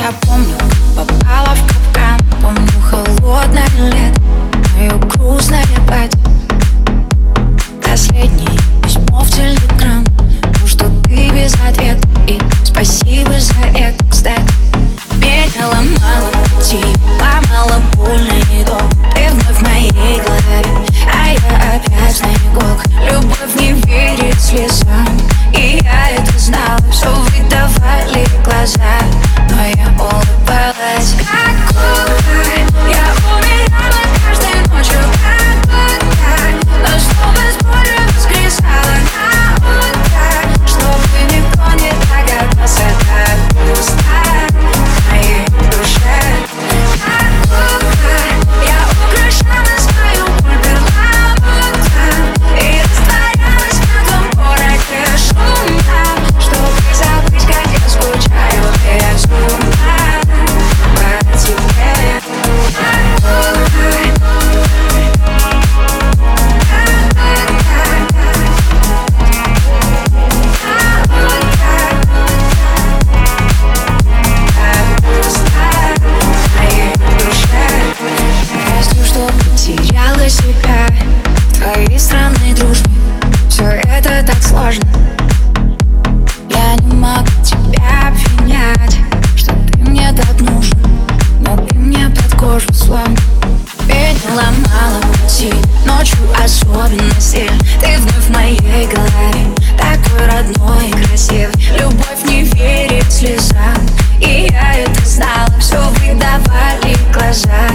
я помню, попала в капкан Помню холодное лето, мое грустное платье. Последнее письмо в телеграм То, что ты без ответа И спасибо за это, кстати. Меня ломало, тебя типа ломало больно и дом Ты вновь в моей голове, а я опять на иголках. Любовь не верит слезам. важно. Я не могу тебя обвинять Что ты мне так нужен Но ты мне под кожу слон Ведь ломала пути Ночью особенности Ты вновь в моей голове Такой родной и красивый Любовь не верит слезам И я это знала. Все выдавали глаза.